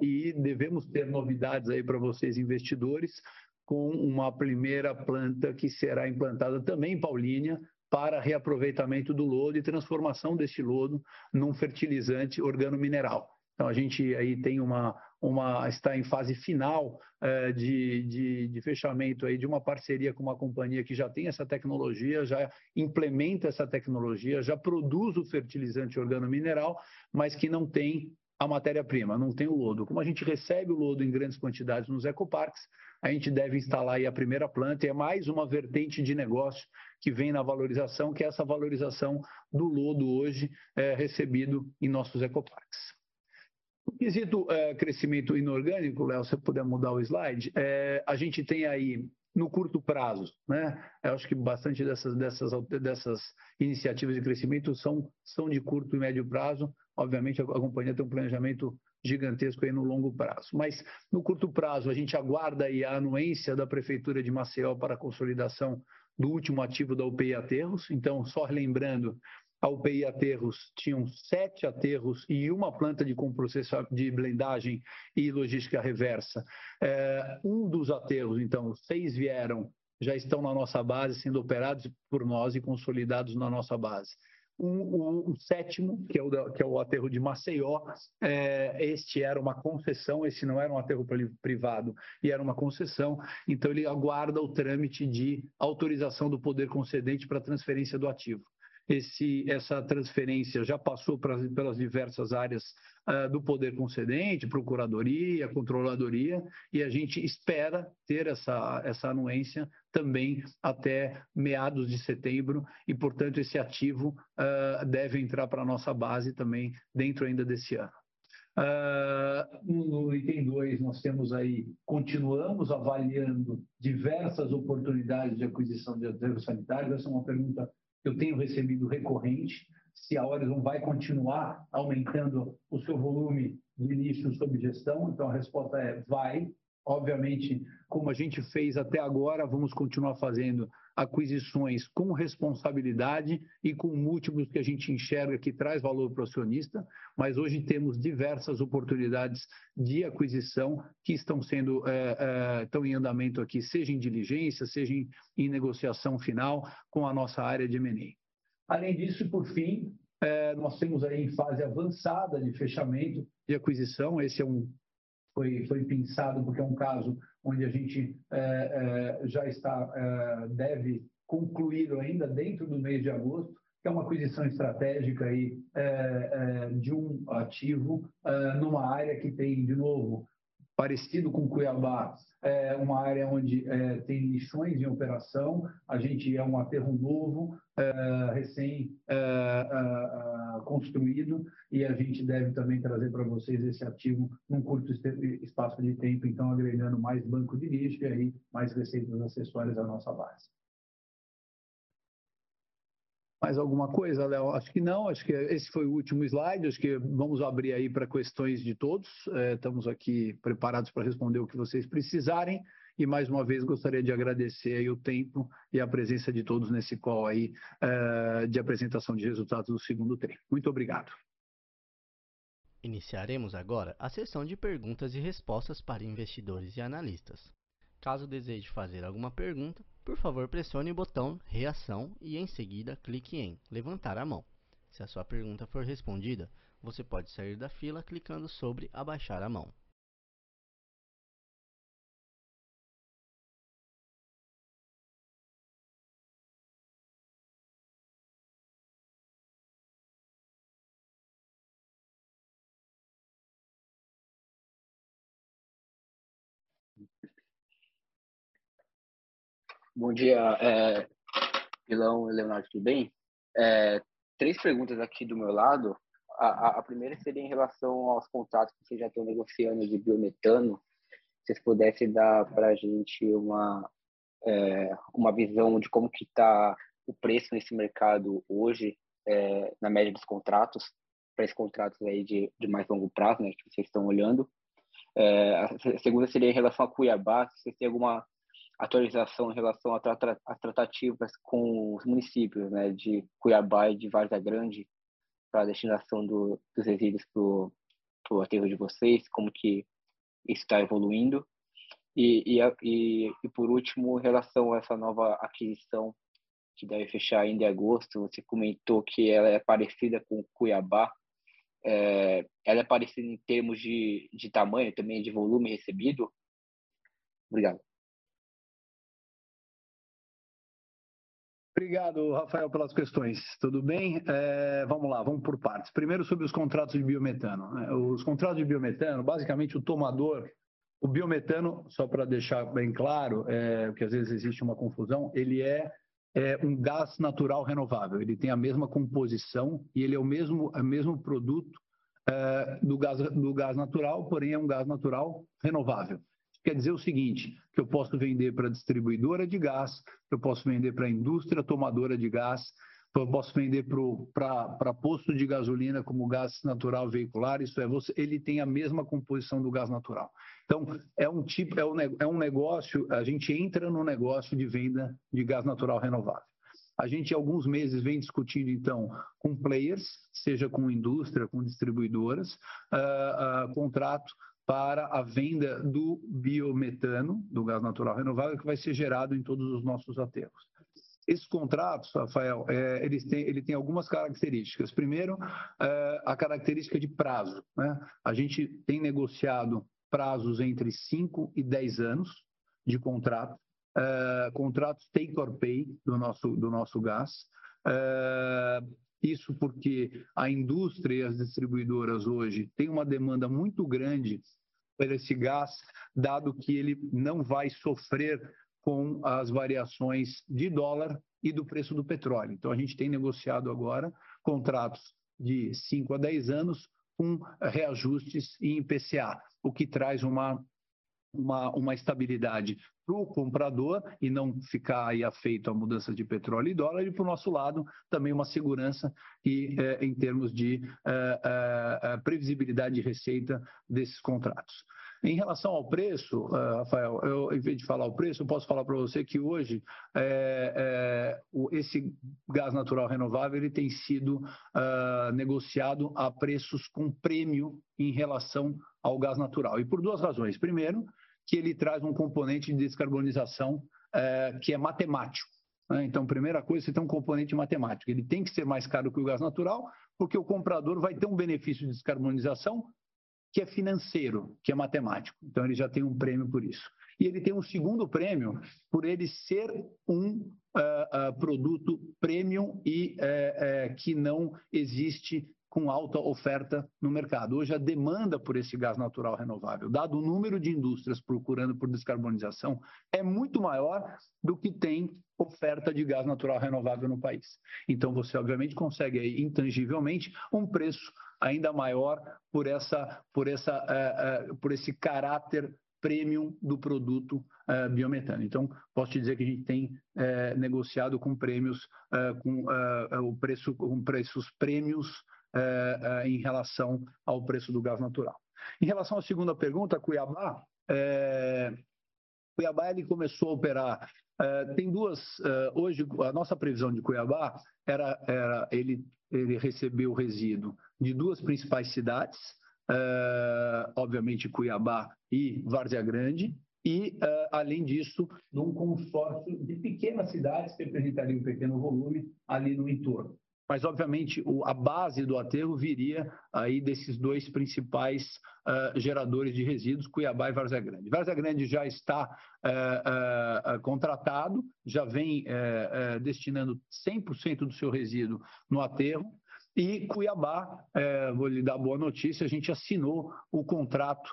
e devemos ter novidades aí para vocês, investidores, com uma primeira planta que será implantada também em Paulínia, para reaproveitamento do lodo e transformação deste lodo num fertilizante organomineral. Então a gente aí tem uma, uma está em fase final eh, de, de, de, fechamento aí de uma parceria com uma companhia que já tem essa tecnologia, já implementa essa tecnologia, já produz o fertilizante organomineral, mas que não tem a matéria-prima, não tem o lodo. Como a gente recebe o lodo em grandes quantidades nos ecoparques, a gente deve instalar aí a primeira planta e é mais uma vertente de negócio que vem na valorização, que é essa valorização do lodo hoje é, recebido em nossos ecoparques. O quesito é, crescimento inorgânico, Léo, se puder mudar o slide, é, a gente tem aí no curto prazo, né? Eu acho que bastante dessas, dessas, dessas iniciativas de crescimento são, são de curto e médio prazo. Obviamente, a, a companhia tem um planejamento gigantesco aí no longo prazo. Mas no curto prazo, a gente aguarda aí a anuência da Prefeitura de Maceió para a consolidação do último ativo da UPI Aterros. Então, só lembrando, a UPI Aterros tinham sete aterros e uma planta de de blendagem e logística reversa. É, um dos aterros, então, seis vieram, já estão na nossa base, sendo operados por nós e consolidados na nossa base. Um, o, sétimo, que é o, que é o aterro de Maceió, é, este era uma concessão, esse não era um aterro privado, e era uma concessão, então ele aguarda o trâmite de autorização do poder concedente para transferência do ativo esse, essa transferência já passou pelas diversas áreas uh, do poder concedente, procuradoria, controladoria, e a gente espera ter essa, essa anuência também até meados de setembro, e, portanto, esse ativo uh, deve entrar para a nossa base também dentro ainda desse ano. Uh, no item 2, nós temos aí, continuamos avaliando diversas oportunidades de aquisição de aterros sanitários. Essa é uma pergunta eu tenho recebido recorrente, se a Horizon vai continuar aumentando o seu volume de lixo sob gestão. Então, a resposta é vai. Obviamente, como a gente fez até agora, vamos continuar fazendo aquisições com responsabilidade e com múltiplos que a gente enxerga que traz valor para o acionista, mas hoje temos diversas oportunidades de aquisição que estão sendo é, é, estão em andamento aqui, seja em diligência, seja em, em negociação final com a nossa área de M&A. Além disso, por fim, é, nós temos aí em fase avançada de fechamento de aquisição. Esse é um foi, foi pensado porque é um caso onde a gente é, é, já está, é, deve concluir ainda dentro do mês de agosto, que é uma aquisição estratégica aí, é, é, de um ativo é, numa área que tem, de novo, parecido com Cuiabá, é uma área onde é, tem lixões em operação, a gente é um aterro novo, é, recém é, é, é construído, e a gente deve também trazer para vocês esse ativo num curto espaço de tempo, então agregando mais banco de lixo e aí mais receitas acessórias à nossa base. Mais alguma coisa, Léo? Acho que não, acho que esse foi o último slide, acho que vamos abrir aí para questões de todos, é, estamos aqui preparados para responder o que vocês precisarem, e mais uma vez gostaria de agradecer o tempo e a presença de todos nesse call aí é, de apresentação de resultados do segundo TRI. Muito obrigado. Iniciaremos agora a sessão de perguntas e respostas para investidores e analistas. Caso deseje fazer alguma pergunta, por favor pressione o botão Reação e em seguida clique em Levantar a mão. Se a sua pergunta for respondida, você pode sair da fila clicando sobre Abaixar a mão. Bom dia, é, Pilão e Leonardo, tudo bem? É, três perguntas aqui do meu lado. A, a, primeira seria em relação aos contratos que vocês já estão negociando de biometano. Se vocês pudessem dar para a gente uma, é, uma visão de como que está o preço nesse mercado hoje, é, na média dos contratos, para esses contratos aí de, de mais longo prazo, né, que vocês estão olhando. É, a segunda seria em relação a Cuiabá, se vocês têm alguma atualização em relação às tratativas com os municípios né, de Cuiabá e de Várzea Grande para a destinação do, dos resíduos para o aterro de vocês, como que isso está evoluindo. E, e, e, e, por último, em relação a essa nova aquisição que deve fechar ainda em agosto, você comentou que ela é parecida com Cuiabá. É, ela é parecida em termos de, de tamanho, também de volume recebido? Obrigado. Obrigado, Rafael, pelas questões. Tudo bem? É, vamos lá, vamos por partes. Primeiro, sobre os contratos de biometano. Né? Os contratos de biometano, basicamente, o tomador, o biometano, só para deixar bem claro, é, porque às vezes existe uma confusão, ele é, é, um gás natural renovável. Ele tem a mesma composição e ele é o mesmo, é o mesmo produto é, do, gás, do gás natural, porém é um gás natural renovável. Quer dizer o seguinte, que eu posso vender para distribuidora de gás, eu posso vender para indústria tomadora de gás, eu posso vender para posto de gasolina como gás natural veicular, isso é, você, ele tem a mesma composição do gás natural. Então, é um tipo, é um, é um negócio, a gente entra no negócio de venda de gás natural renovável. A gente, há alguns meses, vem discutindo, então, com players, seja com indústria, com distribuidoras, uh, uh, contrato para a venda do biometano, do gás natural renovável, que vai ser gerado em todos os nossos aterros. Esses contratos, Rafael, é, eles têm, ele tem algumas características. Primeiro, é, a característica de prazo. Né? A gente tem negociado prazos entre 5 e 10 anos de contrato, é, contratos take or pay do nosso, do nosso gás. Isso porque a indústria e as distribuidoras hoje têm uma demanda muito grande por esse gás, dado que ele não vai sofrer com as variações de dólar e do preço do petróleo. Então, a gente tem negociado agora contratos de 5 a 10 anos com reajustes em IPCA, o que traz uma uma, uma estabilidade para o comprador e não ficar aí afeito à mudança de petróleo e dólar, e para o nosso lado também uma segurança e, é, em termos de é, é, previsibilidade de receita desses contratos. Em relação ao preço, Rafael, eu, em vez de falar o preço, eu posso falar para você que hoje é, é, o, esse gás natural renovável ele tem sido uh, negociado a preços com prêmio em relação ao gás natural. E por duas razões. Primeiro, que ele traz um componente de descarbonização é, que é matemático. Né? Então, primeira coisa, você tem um componente matemático. Ele tem que ser mais caro que o gás natural, porque o comprador vai ter um benefício de descarbonização que é financeiro, que é matemático. Então, ele já tem um prêmio por isso. E ele tem um segundo prêmio por ele ser um uh, uh, produto premium e uh, que não existe com alta oferta no mercado. Hoje, a demanda por esse gás natural renovável, dado o número de indústrias procurando por descarbonização, é muito maior do que tem oferta de gás natural renovável no país. Então, você, obviamente, consegue aí, intangivelmente, um preço ainda maior por, essa, por, essa, uh, uh, por esse caráter premium do produto uh, biometano. Então, posso te dizer que a gente tem uh, negociado com prêmios, uh, com o preço, com preços prêmios é, é, em relação ao preço do gás natural. Em relação à segunda pergunta, Cuiabá, é, Cuiabá ele começou a operar. É, tem duas. Hoje, a nossa previsão de Cuiabá era, era ele, ele recebeu resíduo de duas principais cidades, obviamente Cuiabá e Várzea Grande, e, além disso, num consórcio de pequenas cidades que representariam um pequeno volume ali no entorno mas obviamente o, a base do aterro viria aí desses dois principais uh, geradores de resíduos, Cuiabá e Várzea Grande. Várzea Grande já está uh, uh, contratado, já vem destinando 100% do seu resíduo no aterro, e Cuiabá, vou lhe dar boa notícia, a gente assinou o contrato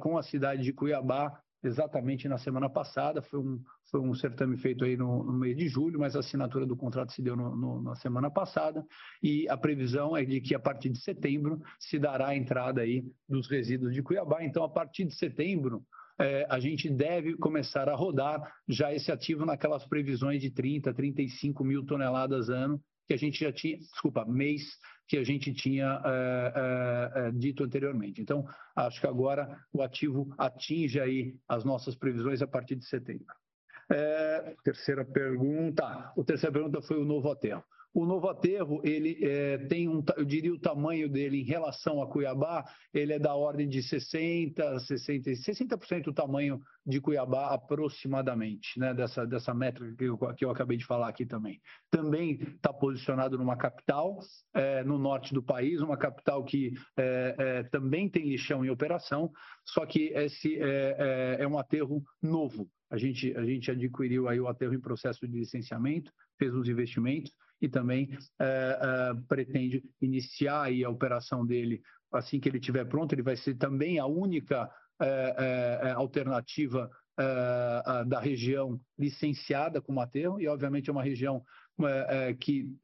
com a cidade de Cuiabá exatamente na semana passada. Foi um, foi um certame feito aí no, no mês de julho, mas a assinatura do contrato se deu no, no, na semana passada e a previsão é de que a partir de setembro se dará a entrada aí dos resíduos de Cuiabá. Então, a partir de setembro, é, a gente deve começar a rodar já esse ativo naquelas previsões de 30, 35 mil toneladas ano que a gente já tinha, desculpa, mês que a gente tinha é, é, dito anteriormente. Então, acho que agora o ativo atinge aí as nossas previsões a partir de setembro. É, terceira pergunta. A terceira pergunta foi o novo hotel. O novo aterro, ele é, tem um, eu diria o tamanho dele em relação a Cuiabá, ele é da ordem de 60, 60, 60% do tamanho de Cuiabá aproximadamente, né, dessa, dessa métrica que eu, que eu acabei de falar aqui também. Também está posicionado numa capital, é, no norte do país, uma capital que é, é, também tem lixão em operação, só que esse é, é, é um aterro novo. A gente, a gente adquiriu aí o aterro em processo de licenciamento, fez os investimentos, e também é, é, pretende iniciar aí a operação dele assim que ele estiver pronto. Ele vai ser também a única é, alternativa da região licenciada como aterro e, obviamente, é uma região que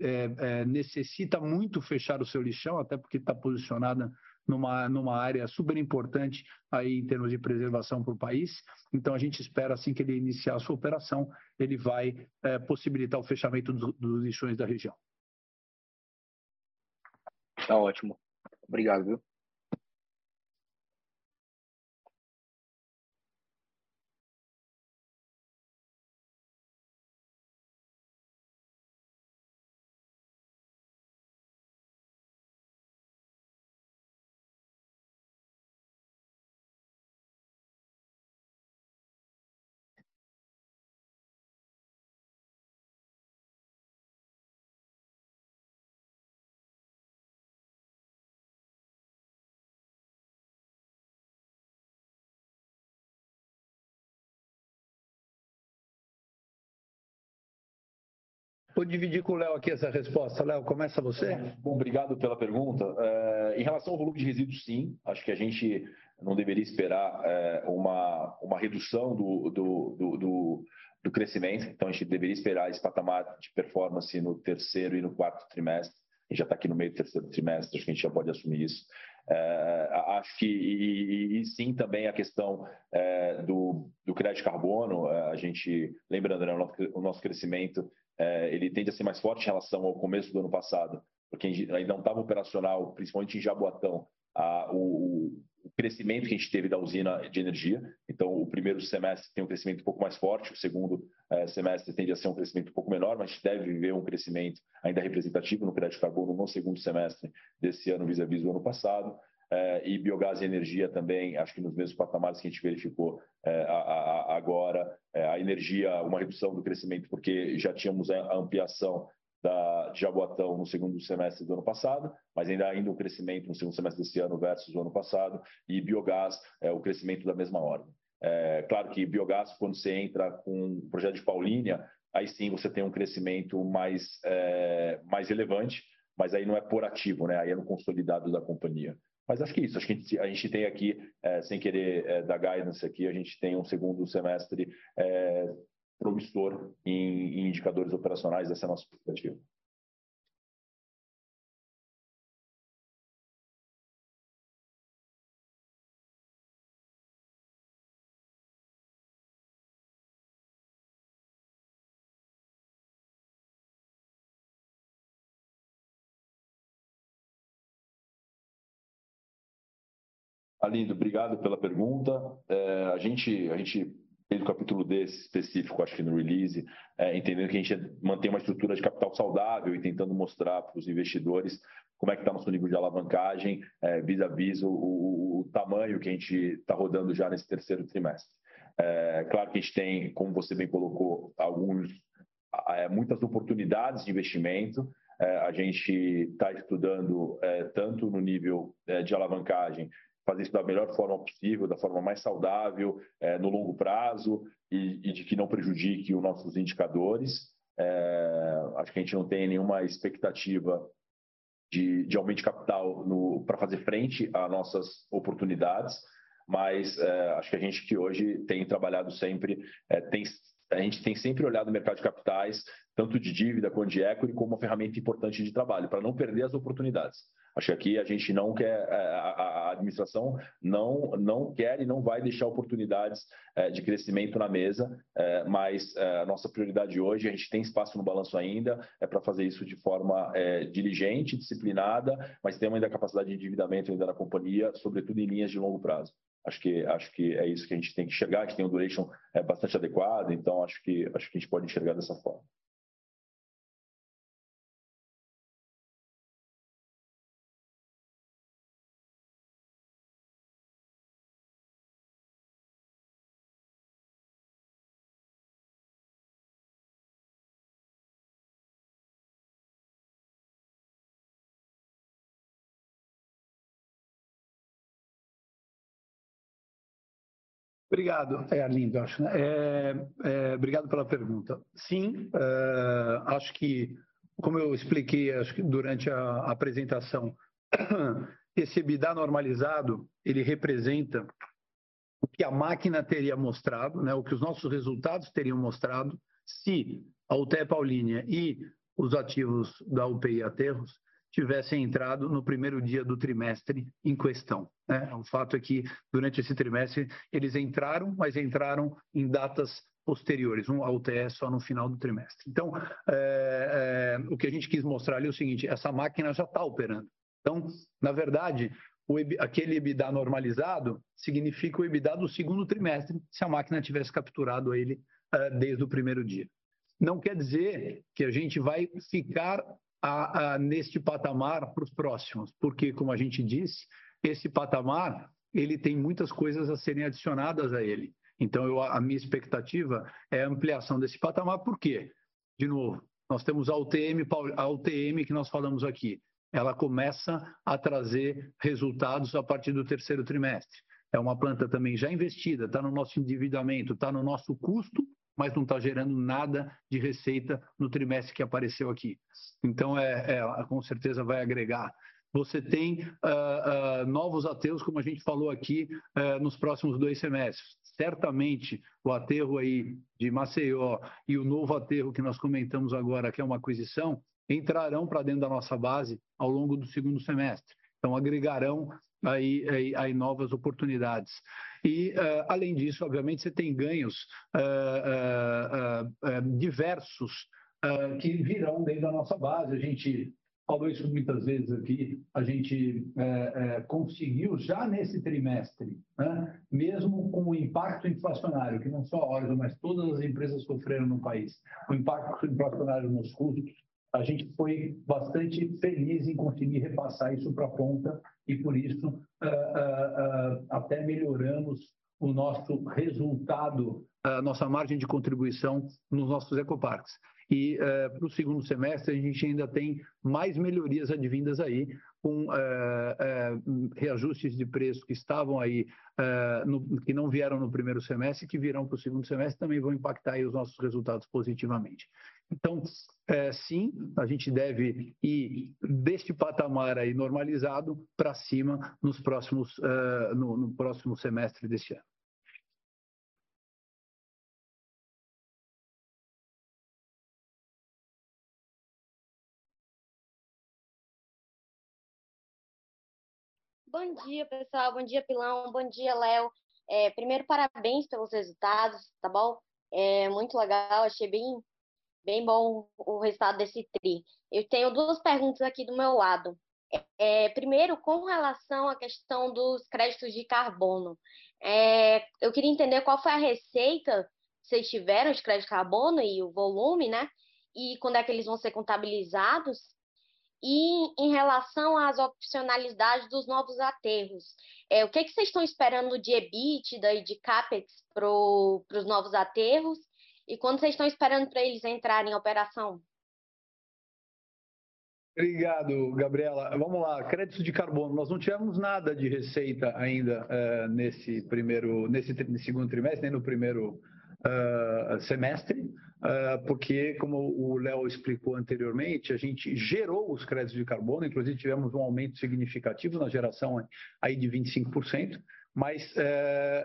necessita muito fechar o seu lixão, até porque está posicionada numa, numa área super importante aí em termos de preservação para o país. Então, a gente espera, assim que ele iniciar a sua operação, ele vai é, possibilitar o fechamento dos, dos lixões da região. Tá ótimo. Obrigado, viu? Vou dividir com o Léo aqui essa resposta. Léo, começa você. Bom, obrigado pela pergunta. É, em relação ao volume de resíduos, sim. Acho que a gente não deveria esperar é, uma, uma redução do, do, do, do, do crescimento. Então, a gente deveria esperar esse patamar de performance no terceiro e no quarto trimestre. A gente já está aqui no meio do terceiro trimestre, acho que a gente já pode assumir isso. É, acho que, e, e, sim, também a questão é, do, do crédito carbono, é, a gente, lembrando, né, o nosso crescimento é, ele tende a ser mais forte em relação ao começo do ano passado, porque ainda não estava operacional, principalmente em Jaboatão, a, o, o, crescimento que a gente teve da usina de energia. Então, o primeiro semestre tem um crescimento um pouco mais forte, o segundo é, semestre tende a ser um crescimento um pouco menor, mas a gente deve ver um crescimento ainda representativo no crédito carbono no segundo semestre desse ano vis-à-vis -vis do ano passado. É, e biogás e energia também, acho que nos mesmos patamares que a gente verificou é, agora, é, a energia, uma redução do crescimento, porque já tínhamos a ampliação da, de Jaboatão no segundo semestre do ano passado, mas ainda ainda um crescimento no segundo semestre desse ano versus o ano passado, e biogás, é, o crescimento da mesma ordem. É, claro que biogás, quando você entra com o projeto de Paulínia, aí sim você tem um crescimento mais, é, mais relevante, mas aí não é por ativo, né? aí é no consolidado da companhia. Mas acho que é isso, acho que a gente, a gente tem aqui, é, sem querer é, dar guidance aqui, a gente tem um segundo semestre é, promissor em, em, indicadores operacionais, essa é a nossa expectativa. Alindo, obrigado pela pergunta. É, a gente, a gente fez capítulo desse específico, acho que no release, é, entendendo que a gente mantém uma estrutura de capital saudável e tentando mostrar para os investidores como é que está nosso nível de alavancagem é, vis-a-vis o, o, o, tamanho que a gente está rodando já nesse terceiro trimestre. É, claro que a gente tem, como você bem colocou, alguns, é, muitas oportunidades de investimento. É, a gente está estudando é, tanto no nível é, de alavancagem, fazer isso da melhor forma possível, da forma mais saudável, é, no longo prazo e, e, de que não prejudique os nossos indicadores. acho que a gente não tem nenhuma expectativa de, de aumento de capital para fazer frente a nossas oportunidades mas é, acho que a gente que hoje tem trabalhado sempre, é, tem, a gente tem sempre olhado o mercado de capitais, tanto de dívida quanto de equity, como uma ferramenta importante de trabalho, para não perder as oportunidades. Acho que aqui a gente não quer, é, a, administração não, não quer e não vai deixar oportunidades é, de crescimento na mesa, é, mas a nossa prioridade hoje, a gente tem espaço no balanço ainda, é para fazer isso de forma diligente, disciplinada, mas temos ainda a capacidade de endividamento ainda na companhia, sobretudo em linhas de longo prazo. Acho que, acho que é isso que a gente tem que enxergar, a gente tem um duration bastante adequado, então acho que, acho que a gente pode enxergar dessa forma. Obrigado, é Arlindo, acho. Né? É, é, obrigado pela pergunta. Sim, é, acho que, como eu expliquei acho que durante a apresentação, esse EBITDA normalizado, ele representa o que a máquina teria mostrado, né, o que os nossos resultados teriam mostrado, se a UTE Paulínia e os ativos da UPI Aterros tivessem entrado no primeiro dia do trimestre em questão. Né? O fato é que, durante esse trimestre, eles entraram, mas entraram em datas posteriores, um UTE só no final do trimestre. Então, é, é, o que a gente quis mostrar ali é o seguinte, essa máquina já está operando. Então, na verdade, o, aquele EBITDA normalizado significa o EBITDA do segundo trimestre, se a máquina tivesse capturado ele é, desde o primeiro dia. Não quer dizer que a gente vai ficar a, a, neste patamar para os próximos, porque, como a gente disse, esse patamar ele tem muitas coisas a serem adicionadas a ele. Então, eu, a minha expectativa é a ampliação desse patamar, por quê? De novo, nós temos a UTM, a UTM que nós falamos aqui, ela começa a trazer resultados a partir do terceiro trimestre. É uma planta também já investida, está no nosso endividamento, está no nosso custo mas não está gerando nada de receita no trimestre que apareceu aqui. Então, é, é com certeza vai agregar. Você tem uh, uh, novos aterros, como a gente falou aqui, uh, nos próximos dois semestres. Certamente, o aterro aí de Maceió e o novo aterro que nós comentamos agora, que é uma aquisição, entrarão para dentro da nossa base ao longo do segundo semestre. Então, agregarão aí, aí, aí novas oportunidades. E, uh, além disso, obviamente, você tem ganhos uh, uh, diversos que virão dentro da nossa base. A gente falou isso muitas vezes aqui, a gente conseguiu já nesse trimestre, né, mesmo com o impacto inflacionário, que não só a Horizon, mas todas as empresas sofreram no país, o impacto inflacionário nos custos, a gente foi bastante feliz em conseguir repassar isso para a ponta e, por isso, uh, uh, uh, até melhoramos o nosso resultado, a nossa margem de contribuição nos nossos ecoparques. E para o segundo semestre, a gente ainda tem mais melhorias advindas aí, com reajustes de preço que estavam aí, no, que não vieram no primeiro semestre, que virão para o segundo semestre, também vão impactar os nossos resultados positivamente. Então, é, sim, a gente deve ir deste patamar aí normalizado para cima nos próximos, uh, no, no próximo semestre deste ano. Bom dia, pessoal. Bom dia, Pilão. Bom dia, Léo. É, primeiro, parabéns pelos resultados, tá bom? É muito legal, achei bem bem bom o resultado desse TRI. Eu tenho duas perguntas aqui do meu lado. É, primeiro, com relação à questão dos créditos de carbono, é, eu queria entender qual foi a receita que vocês tiveram de crédito de carbono e o volume, né? E quando é que eles vão ser contabilizados? E em relação às opcionalidades dos novos aterros, é, o que, que vocês estão esperando de EBITDA e de CAPEX para os novos aterros? E quando vocês estão esperando para eles entrarem em operação? Obrigado, Gabriela. Vamos lá, créditos de carbono. Nós não tivemos nada de receita ainda uh, nesse primeiro, nesse, nesse, segundo trimestre, nem no primeiro uh, semestre, uh, porque, como o Léo explicou anteriormente, a gente gerou os créditos de carbono, inclusive tivemos um aumento significativo na geração aí de 25%, mas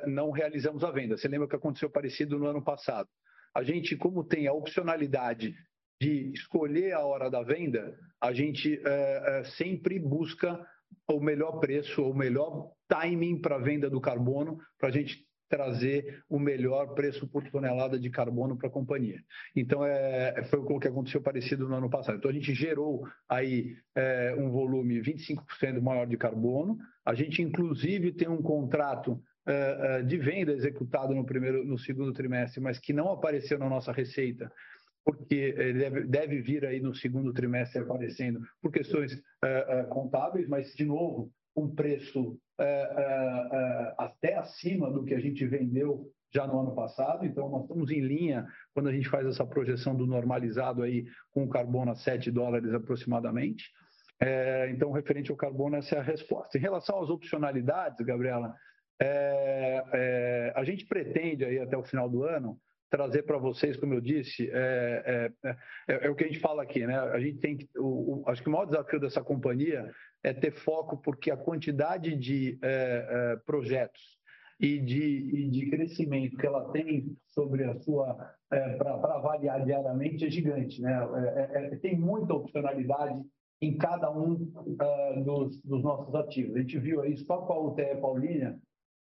não realizamos a venda. Você lembra que aconteceu parecido no ano passado? A gente, como tem a opcionalidade de escolher a hora da venda, a gente é, é, sempre busca o melhor preço, o melhor timing para a venda do carbono, para a gente trazer o melhor preço por tonelada de carbono para a companhia. Então, é, foi o que aconteceu parecido no ano passado. Então, a gente gerou aí é, um volume 25% maior de carbono. A gente, inclusive, tem um contrato é, é, de venda executado no primeiro, no segundo trimestre, mas que não apareceu na nossa receita, porque deve, deve vir aí no segundo trimestre aparecendo por questões uh, uh, contábeis, mas, de novo, um preço até acima do que a gente vendeu já no ano passado, então nós estamos em linha quando a gente faz essa projeção do normalizado aí com o carbono a 7 dólares aproximadamente. É, então, referente ao carbono, essa é a resposta. Em relação às opcionalidades, Gabriela, é, é, a gente pretende aí até o final do ano trazer para vocês, como eu disse, é, é, é, é, o que a gente fala aqui, né? A gente tem que, o, o, acho que o maior desafio dessa companhia é ter foco, porque a quantidade de é, é, projetos e de, e de crescimento que ela tem sobre a sua é, para avaliar diariamente é gigante, né? tem muita opcionalidade em cada um dos, dos, nossos ativos. A gente viu aí só com a UTE Paulínia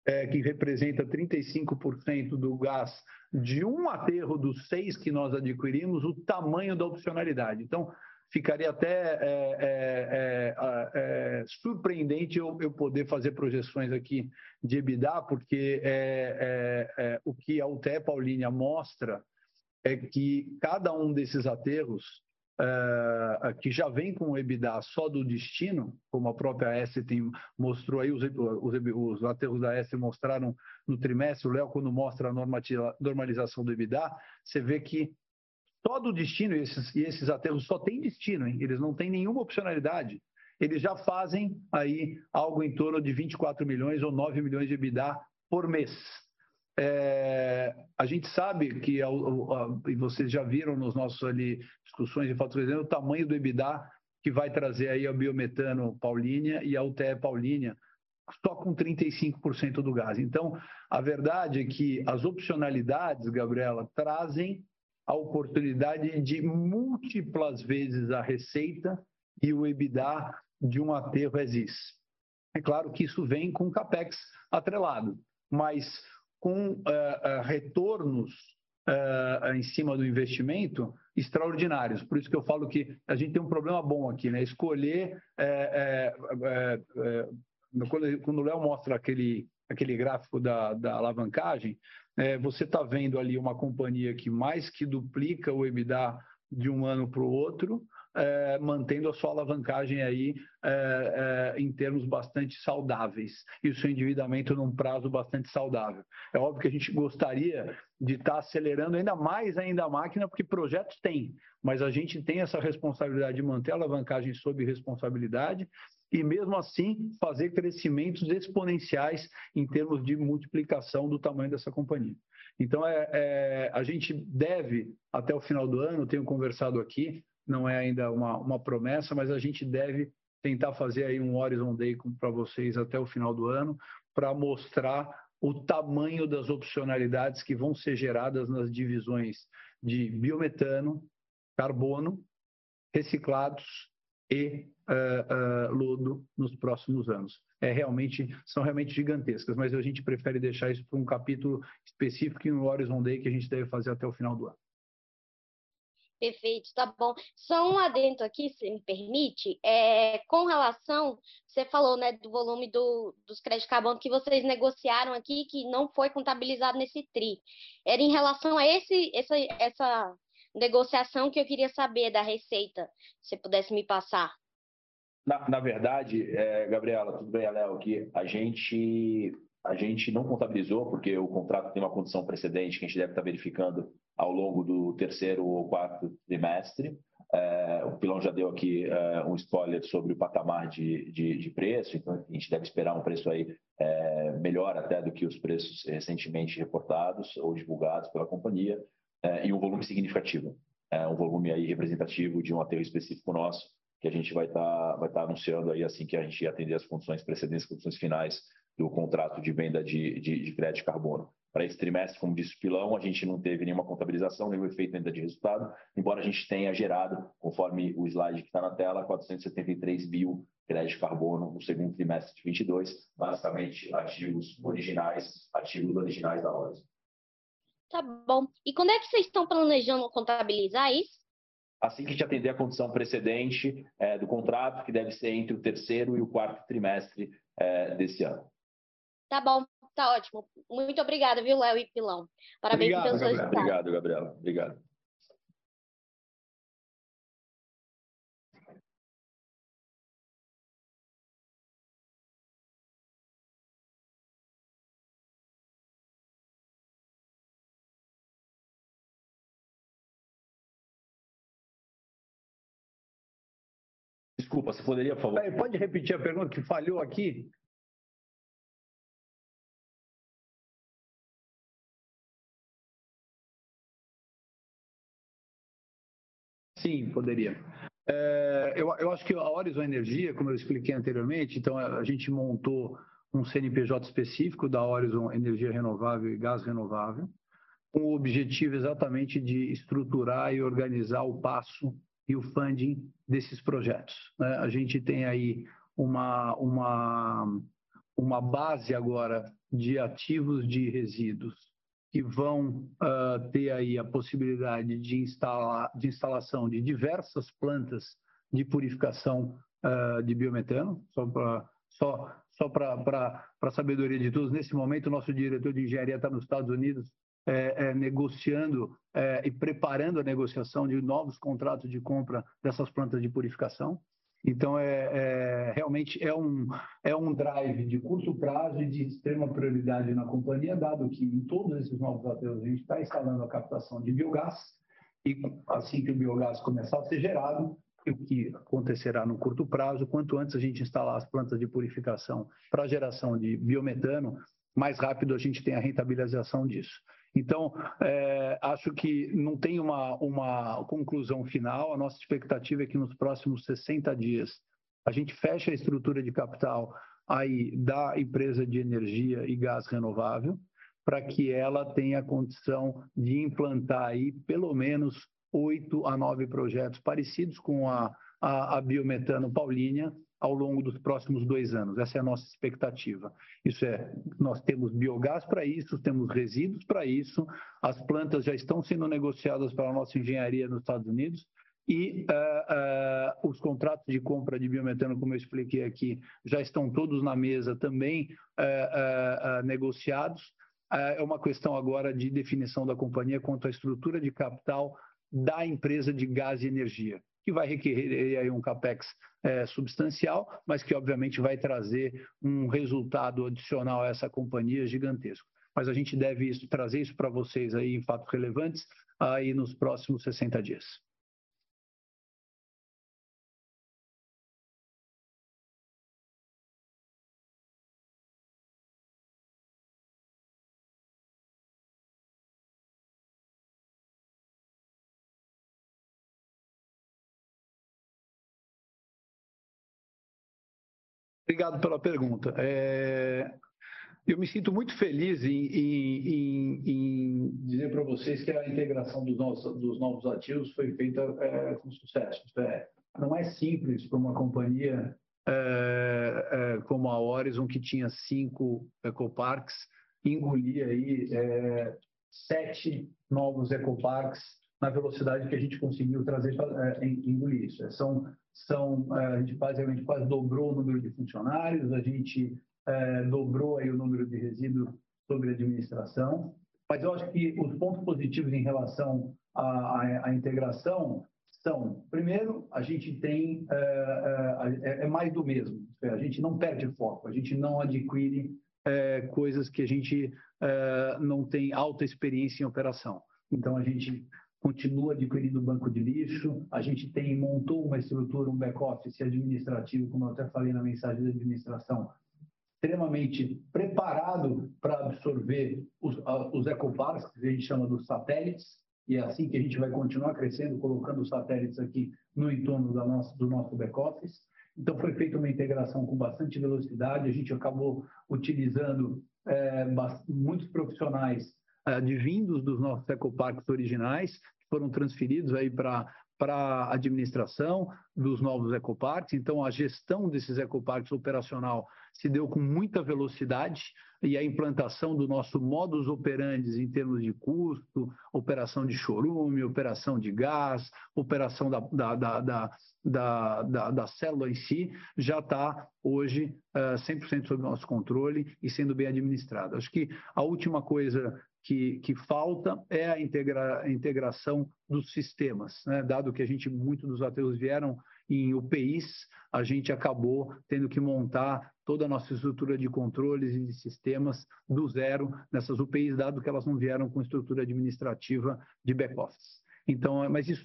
é, que representa 35% do gás de um aterro dos seis que nós adquirimos, o tamanho da opcionalidade. Então, ficaria até é, é, é, é surpreendente eu, eu, poder fazer projeções aqui de EBITDA, porque é, o que a UTE Paulínia mostra é que cada um desses aterros uh, que já vem com o EBITDA só do destino, como a própria S tem, mostrou aí, os, os, os aterros da S mostraram no trimestre, o Léo, quando mostra a normalização do EBITDA, você vê que só do destino, esses, e esses aterros só têm destino, hein? eles não têm nenhuma opcionalidade. Eles já fazem aí algo em torno de 24 milhões ou 9 milhões de EBITDA por mês. É, a gente sabe que, e vocês já viram nos nossos ali discussões e fatores, o tamanho do EBITDA que vai trazer aí o biometano Paulínia e a UTE Paulínia, só com 35% do gás. Então, a verdade é que as opcionalidades, Gabriela, trazem a oportunidade de múltiplas vezes a receita e o EBITDA de um aterro exis. É claro que isso vem com capex atrelado, mas com uh, uh, retornos uh, em cima do investimento extraordinários. Por isso que eu falo que a gente tem um problema bom aqui, né? Escolher quando, quando o Léo mostra aquele aquele gráfico da, da alavancagem, você está vendo ali uma companhia que mais que duplica o EBITDA de um ano para o outro, é, mantendo a sua alavancagem aí é, é, em termos bastante saudáveis e o seu endividamento num prazo bastante saudável. É óbvio que a gente gostaria de estar tá acelerando ainda mais ainda a máquina, porque projetos tem, mas a gente tem essa responsabilidade de manter a alavancagem sob responsabilidade e mesmo assim fazer crescimentos exponenciais em termos de multiplicação do tamanho dessa companhia. Então, é, é, a gente deve, até o final do ano, tenho conversado aqui, não é ainda uma, uma promessa, mas a gente deve tentar fazer aí um Horizon Day para vocês até o final do ano, para mostrar o tamanho das opcionalidades que vão ser geradas nas divisões de biometano, carbono, reciclados e uh, uh, lodo nos próximos anos. É realmente são realmente gigantescas, mas a gente prefere deixar isso para um capítulo específico no Horizon Day que a gente deve fazer até o final do ano. Perfeito, tá bom. Só um adendo aqui, se me permite, é, com relação, você falou né, do volume do, dos créditos carbono que vocês negociaram aqui, que não foi contabilizado nesse TRI. Era em relação a esse, essa, essa negociação que eu queria saber da receita, se pudesse me passar. Na, na verdade, é, Gabriela, tudo bem, Léo, que a gente a gente não contabilizou, porque o contrato tem uma condição precedente que a gente deve estar verificando ao longo do terceiro ou quarto trimestre. É, o Pilão já deu aqui é, um spoiler sobre o patamar de, de, de, preço, então a gente deve esperar um preço aí é, melhor até do que os preços recentemente reportados ou divulgados pela companhia, é, e um volume significativo, é, um volume aí representativo de um aterro específico nosso, que a gente vai estar tá, vai tá anunciando aí assim que a gente atender as condições precedentes, condições finais do contrato de venda de, de, de crédito de carbono. Para esse trimestre, como disse o Pilão, a gente não teve nenhuma contabilização, nenhum efeito ainda de resultado, embora a gente tenha gerado, conforme o slide que está na tela, 473 mil créditos de carbono no segundo trimestre de 22, basicamente ativos originais, ativos originais da Horizon. Tá bom. E quando é que vocês estão planejando contabilizar isso? Assim que a gente atender a condição precedente é, do contrato, que deve ser entre o terceiro e o quarto trimestre é, desse ano. Tá bom, tá ótimo. Muito obrigada, viu, Léo e Pilão. Parabéns Obrigado, pelos Gabriela. Obrigado, Gabriela. Obrigado. Desculpa, você poderia, por favor? Pode repetir a pergunta que falhou aqui? Sim, poderia. É, eu, eu, acho que a Horizon Energia, como eu expliquei anteriormente, então a gente montou um CNPJ específico da Horizon Energia Renovável e Gás Renovável, com o objetivo exatamente de estruturar e organizar o passo e o funding desses projetos. Né? A gente tem aí uma, uma, uma base agora de ativos de resíduos que vão uh, ter aí a possibilidade de, instalar, de instalação de diversas plantas de purificação uh, de biometano, só para só, só a sabedoria de todos, nesse momento o nosso diretor de engenharia está nos Estados Unidos é, é, negociando é, e preparando a negociação de novos contratos de compra dessas plantas de purificação. Então, é, é, realmente é um, é um drive de curto prazo e de extrema prioridade na companhia, dado que em todos esses novos aterros a gente está instalando a captação de biogás e assim que o biogás começar a ser gerado, o que acontecerá no curto prazo, quanto antes a gente instalar as plantas de purificação para geração de biometano, mais rápido a gente tem a rentabilização disso. Então, é, acho que não tem uma, uma conclusão final. A nossa expectativa é que nos próximos 60 dias a gente feche a estrutura de capital aí da empresa de energia e gás renovável, para que ela tenha condição de implantar aí pelo menos oito a nove projetos parecidos com a, a, a Biometano Paulínia, ao longo dos próximos dois anos. Essa é a nossa expectativa. Isso é, nós temos biogás para isso, temos resíduos para isso, as plantas já estão sendo negociadas pela nossa engenharia nos Estados Unidos e uh, uh, os contratos de compra de biometano, como eu expliquei aqui, já estão todos na mesa também uh, negociados. é uma questão agora de definição da companhia quanto à estrutura de capital da empresa de gás e energia que vai requerer aí um capex é, substancial, mas que obviamente vai trazer um resultado adicional a essa companhia gigantesco. Mas a gente deve isso, trazer isso para vocês aí em fatos relevantes aí nos próximos 60 dias. Obrigado pela pergunta. É, eu me sinto muito feliz em, em, em, em dizer para vocês que a integração dos novos, dos novos ativos foi feita é, com sucesso. É, não é simples para uma companhia é, é, como a Horizon, que tinha cinco ecoparks, engolir aí é, sete novos ecoparks na velocidade que a gente conseguiu trazer para engolir isso. São são, é, a gente basicamente quase dobrou o número de funcionários, a gente é, dobrou aí o número de resíduos sobre administração, mas eu acho que os pontos positivos em relação à, à, à integração são, primeiro, a gente tem, é, é, é mais do mesmo, a gente não perde foco, a gente não adquire é, coisas que a gente é, não tem alta experiência em operação. Então, a gente continua adquirindo banco de lixo, a gente tem montou uma estrutura, um back-office administrativo, como eu até falei na mensagem da administração, extremamente preparado para absorver os, os que a gente chama dos satélites, e é assim que a gente vai continuar crescendo, colocando os satélites aqui no entorno da nossa, do nosso back-office. Então, foi feita uma integração com bastante velocidade, a gente acabou utilizando é, muitos profissionais advindos dos nossos ecoparques originais, que foram transferidos aí para para a administração dos novos ecoparques. Então, a gestão desses ecoparques operacional se deu com muita velocidade e a implantação do nosso modus operandi em termos de custo, operação de chorume, operação de gás, operação da, da, da, da, célula em si, já está hoje uh, 100% sob nosso controle e sendo bem administrado. Acho que a última coisa que, que falta é a integra, integração dos sistemas. Né? Dado que a gente, muitos dos ateus vieram em UPIs, a gente acabou tendo que montar toda a nossa estrutura de controles e de sistemas do zero nessas UPIs, dado que elas não vieram com estrutura administrativa de back-office. Então, mas isso,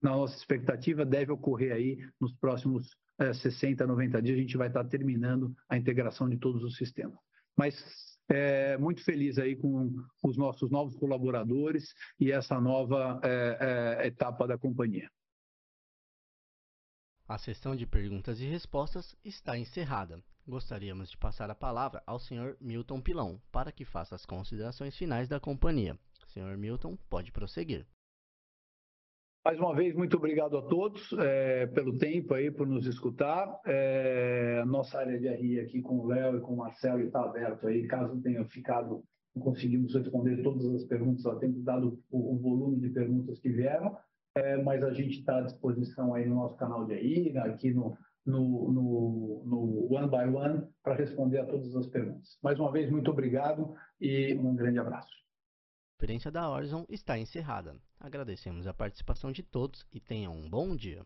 na nossa expectativa, deve ocorrer aí nos próximos é, 60, 90 dias, a gente vai estar terminando a integração de todos os sistemas. Mas é, muito feliz aí com os nossos novos colaboradores e essa nova é, é, etapa da companhia. A sessão de perguntas e respostas está encerrada. Gostaríamos de passar a palavra ao Sr. Milton Pilão para que faça as considerações finais da companhia. Sr. Milton, pode prosseguir. Mais uma vez, muito obrigado a todos é, pelo tempo aí, por nos escutar. É, nossa área de RI aqui com o Léo e com o Marcelo está aberto aí, caso tenha ficado, não conseguimos responder todas as perguntas a tempo, dado o, o volume de perguntas que vieram, é, mas a gente está à disposição aí no nosso canal de RI, aqui no, no, no, no One by One, para responder a todas as perguntas. Mais uma vez, muito obrigado e um grande abraço. Conferência da Horizon está encerrada. Agradecemos a participação de todos e tenham um bom dia.